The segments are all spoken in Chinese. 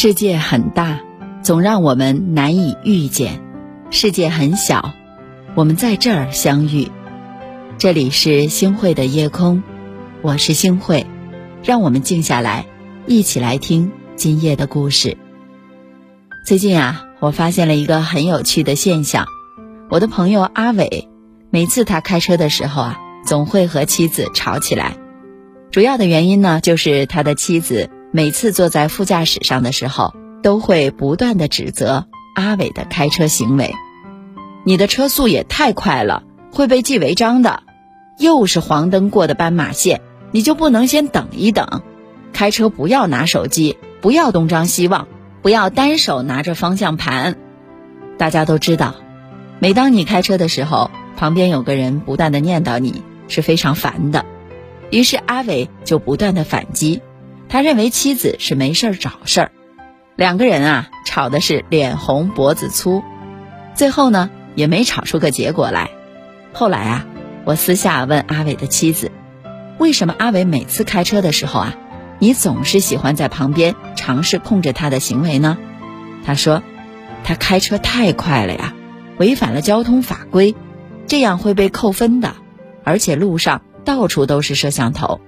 世界很大，总让我们难以遇见；世界很小，我们在这儿相遇。这里是星汇的夜空，我是星汇，让我们静下来，一起来听今夜的故事。最近啊，我发现了一个很有趣的现象，我的朋友阿伟，每次他开车的时候啊，总会和妻子吵起来。主要的原因呢，就是他的妻子。每次坐在副驾驶上的时候，都会不断的指责阿伟的开车行为。你的车速也太快了，会被记违章的。又是黄灯过的斑马线，你就不能先等一等？开车不要拿手机，不要东张西望，不要单手拿着方向盘。大家都知道，每当你开车的时候，旁边有个人不断的念叨你，是非常烦的。于是阿伟就不断的反击。他认为妻子是没事儿找事儿，两个人啊吵的是脸红脖子粗，最后呢也没吵出个结果来。后来啊，我私下问阿伟的妻子，为什么阿伟每次开车的时候啊，你总是喜欢在旁边尝试控制他的行为呢？他说，他开车太快了呀，违反了交通法规，这样会被扣分的，而且路上到处都是摄像头。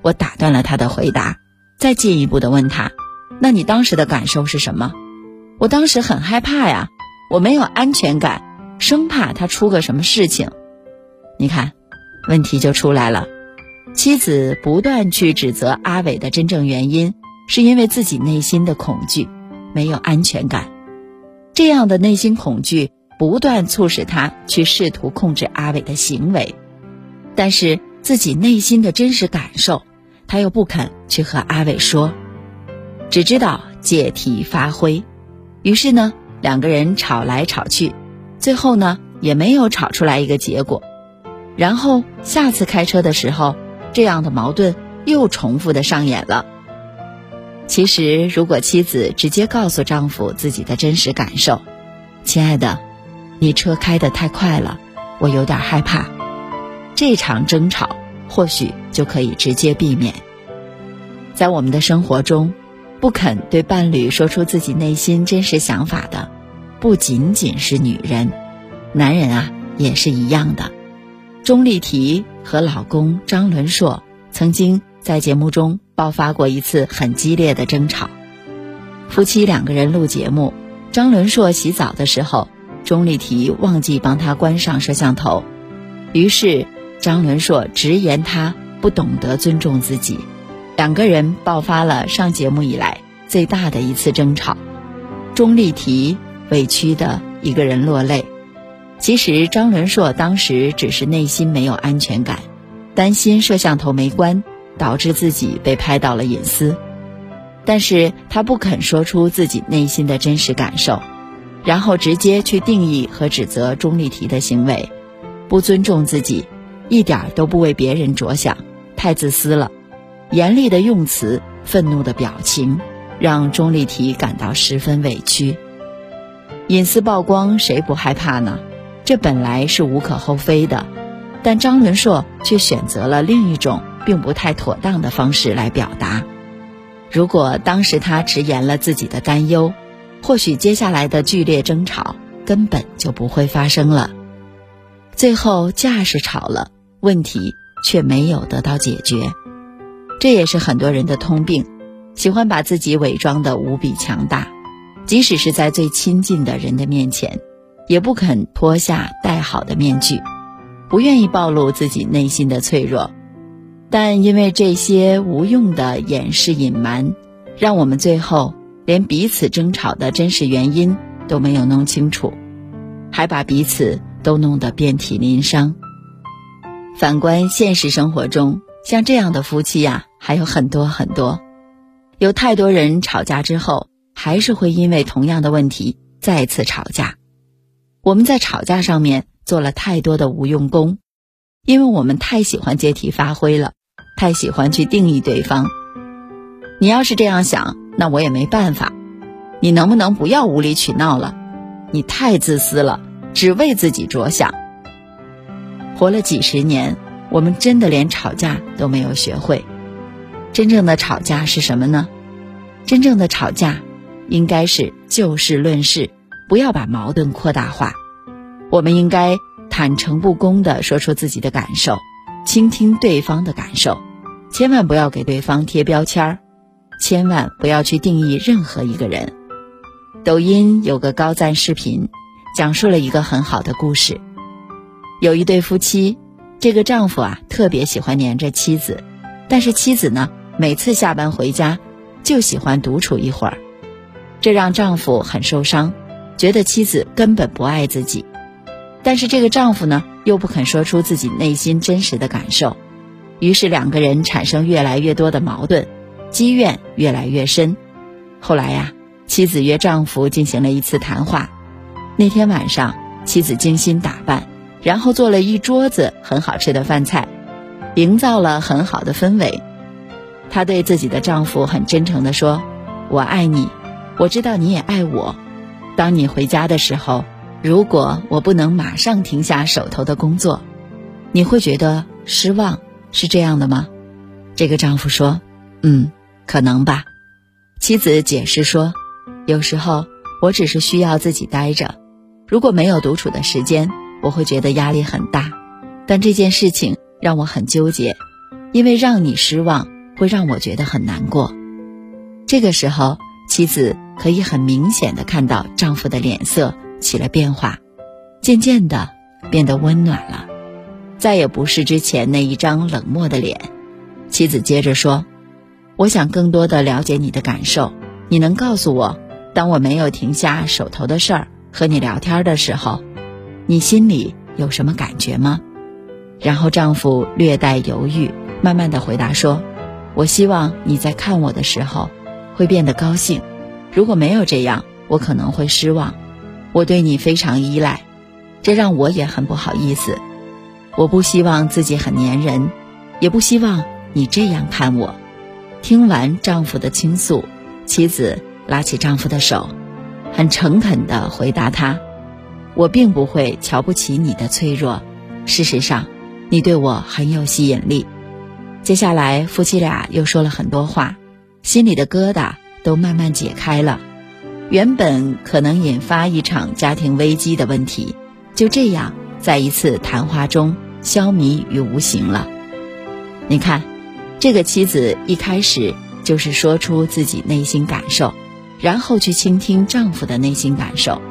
我打断了他的回答。再进一步的问他，那你当时的感受是什么？我当时很害怕呀，我没有安全感，生怕他出个什么事情。你看，问题就出来了。妻子不断去指责阿伟的真正原因，是因为自己内心的恐惧，没有安全感。这样的内心恐惧不断促使他去试图控制阿伟的行为，但是自己内心的真实感受。他又不肯去和阿伟说，只知道借题发挥，于是呢，两个人吵来吵去，最后呢，也没有吵出来一个结果。然后下次开车的时候，这样的矛盾又重复的上演了。其实，如果妻子直接告诉丈夫自己的真实感受，亲爱的，你车开得太快了，我有点害怕，这场争吵。或许就可以直接避免。在我们的生活中，不肯对伴侣说出自己内心真实想法的，不仅仅是女人，男人啊也是一样的。钟丽缇和老公张伦硕曾经在节目中爆发过一次很激烈的争吵。夫妻两个人录节目，张伦硕洗澡的时候，钟丽缇忘记帮他关上摄像头，于是。张伦硕直言他不懂得尊重自己，两个人爆发了上节目以来最大的一次争吵。钟丽缇委屈的一个人落泪。其实张伦硕当时只是内心没有安全感，担心摄像头没关，导致自己被拍到了隐私。但是他不肯说出自己内心的真实感受，然后直接去定义和指责钟丽缇的行为，不尊重自己。一点都不为别人着想，太自私了。严厉的用词，愤怒的表情，让钟丽缇感到十分委屈。隐私曝光，谁不害怕呢？这本来是无可厚非的，但张伦硕却选择了另一种并不太妥当的方式来表达。如果当时他直言了自己的担忧，或许接下来的剧烈争吵根本就不会发生了。最后架势吵了。问题却没有得到解决，这也是很多人的通病，喜欢把自己伪装的无比强大，即使是在最亲近的人的面前，也不肯脱下戴好的面具，不愿意暴露自己内心的脆弱。但因为这些无用的掩饰隐瞒，让我们最后连彼此争吵的真实原因都没有弄清楚，还把彼此都弄得遍体鳞伤。反观现实生活中，像这样的夫妻呀，还有很多很多。有太多人吵架之后，还是会因为同样的问题再次吵架。我们在吵架上面做了太多的无用功，因为我们太喜欢借题发挥了，太喜欢去定义对方。你要是这样想，那我也没办法。你能不能不要无理取闹了？你太自私了，只为自己着想。活了几十年，我们真的连吵架都没有学会。真正的吵架是什么呢？真正的吵架应该是就事论事，不要把矛盾扩大化。我们应该坦诚不公地说出自己的感受，倾听对方的感受，千万不要给对方贴标签儿，千万不要去定义任何一个人。抖音有个高赞视频，讲述了一个很好的故事。有一对夫妻，这个丈夫啊特别喜欢黏着妻子，但是妻子呢每次下班回家就喜欢独处一会儿，这让丈夫很受伤，觉得妻子根本不爱自己。但是这个丈夫呢，又不肯说出自己内心真实的感受，于是两个人产生越来越多的矛盾，积怨越来越深。后来呀，妻子约丈夫进行了一次谈话。那天晚上，妻子精心打扮，然后做了一桌子很好吃的饭菜，营造了很好的氛围。她对自己的丈夫很真诚地说：“我爱你，我知道你也爱我。当你回家的时候。”如果我不能马上停下手头的工作，你会觉得失望，是这样的吗？这个丈夫说：“嗯，可能吧。”妻子解释说：“有时候我只是需要自己待着，如果没有独处的时间，我会觉得压力很大。但这件事情让我很纠结，因为让你失望会让我觉得很难过。”这个时候，妻子可以很明显的看到丈夫的脸色。起了变化，渐渐的变得温暖了，再也不是之前那一张冷漠的脸。妻子接着说：“我想更多的了解你的感受，你能告诉我，当我没有停下手头的事儿和你聊天的时候，你心里有什么感觉吗？”然后丈夫略带犹豫，慢慢的回答说：“我希望你在看我的时候会变得高兴，如果没有这样，我可能会失望。”我对你非常依赖，这让我也很不好意思。我不希望自己很粘人，也不希望你这样看我。听完丈夫的倾诉，妻子拉起丈夫的手，很诚恳地回答他：“我并不会瞧不起你的脆弱，事实上，你对我很有吸引力。”接下来，夫妻俩又说了很多话，心里的疙瘩都慢慢解开了。原本可能引发一场家庭危机的问题，就这样在一次谈话中消弭于无形了。你看，这个妻子一开始就是说出自己内心感受，然后去倾听丈夫的内心感受。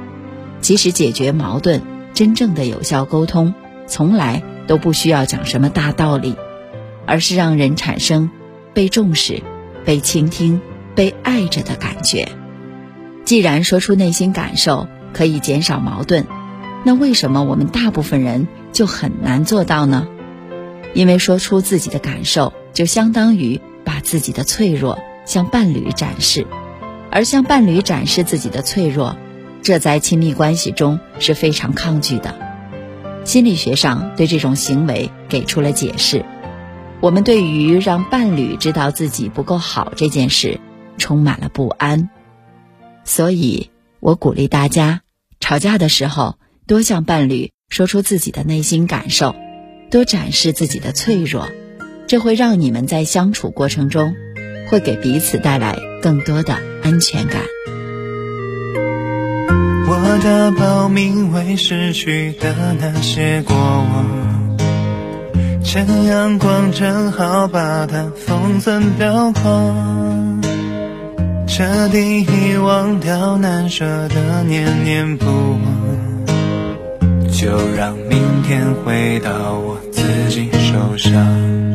其实解决矛盾、真正的有效沟通，从来都不需要讲什么大道理，而是让人产生被重视、被倾听、被爱着的感觉。既然说出内心感受可以减少矛盾，那为什么我们大部分人就很难做到呢？因为说出自己的感受，就相当于把自己的脆弱向伴侣展示，而向伴侣展示自己的脆弱，这在亲密关系中是非常抗拒的。心理学上对这种行为给出了解释。我们对于让伴侣知道自己不够好这件事，充满了不安。所以，我鼓励大家，吵架的时候多向伴侣说出自己的内心感受，多展示自己的脆弱，这会让你们在相处过程中，会给彼此带来更多的安全感。我的报名为失去的那些过往，趁阳光正好把它封存裱框。彻底遗忘掉难舍的念念不忘，就让明天回到我自己手上。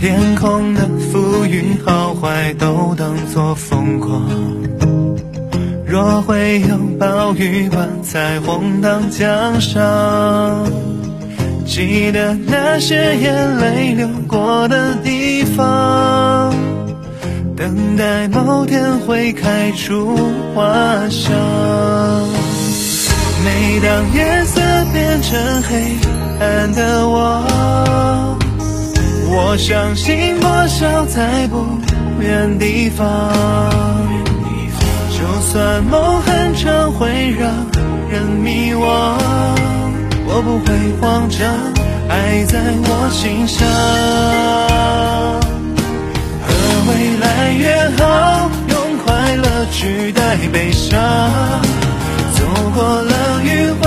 天空的浮云好坏都当作风光，若会有暴雨，把彩虹当奖赏。记得那些眼泪流过的地方。等待某天会开出花香。每当夜色变成黑暗的我，我相信破晓在不远地方。就算梦很长会让人迷惘，我不会慌张，爱在我心上。和未来越好，用快乐取代悲伤，走过了迂回，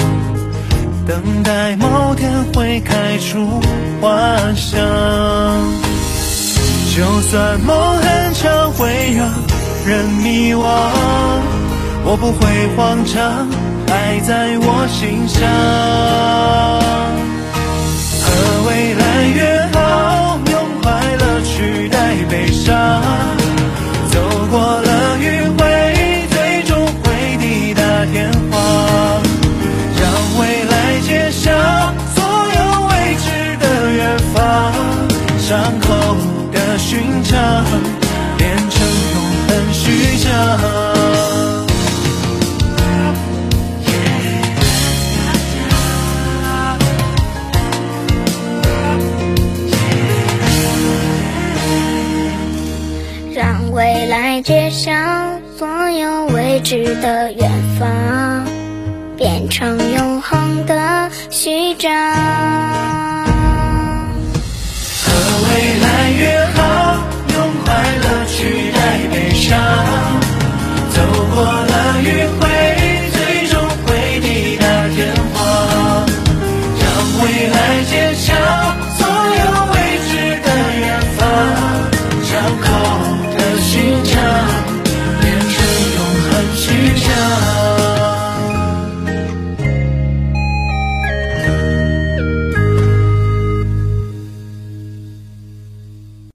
等待某天会开出花香。就算梦很长，会让人迷惘，我不会慌张，爱在我心上。和未来约好，用快乐取代悲伤，街上所有未知的远方变成永恒的序章和未来约好用快乐取代悲伤。走过了雨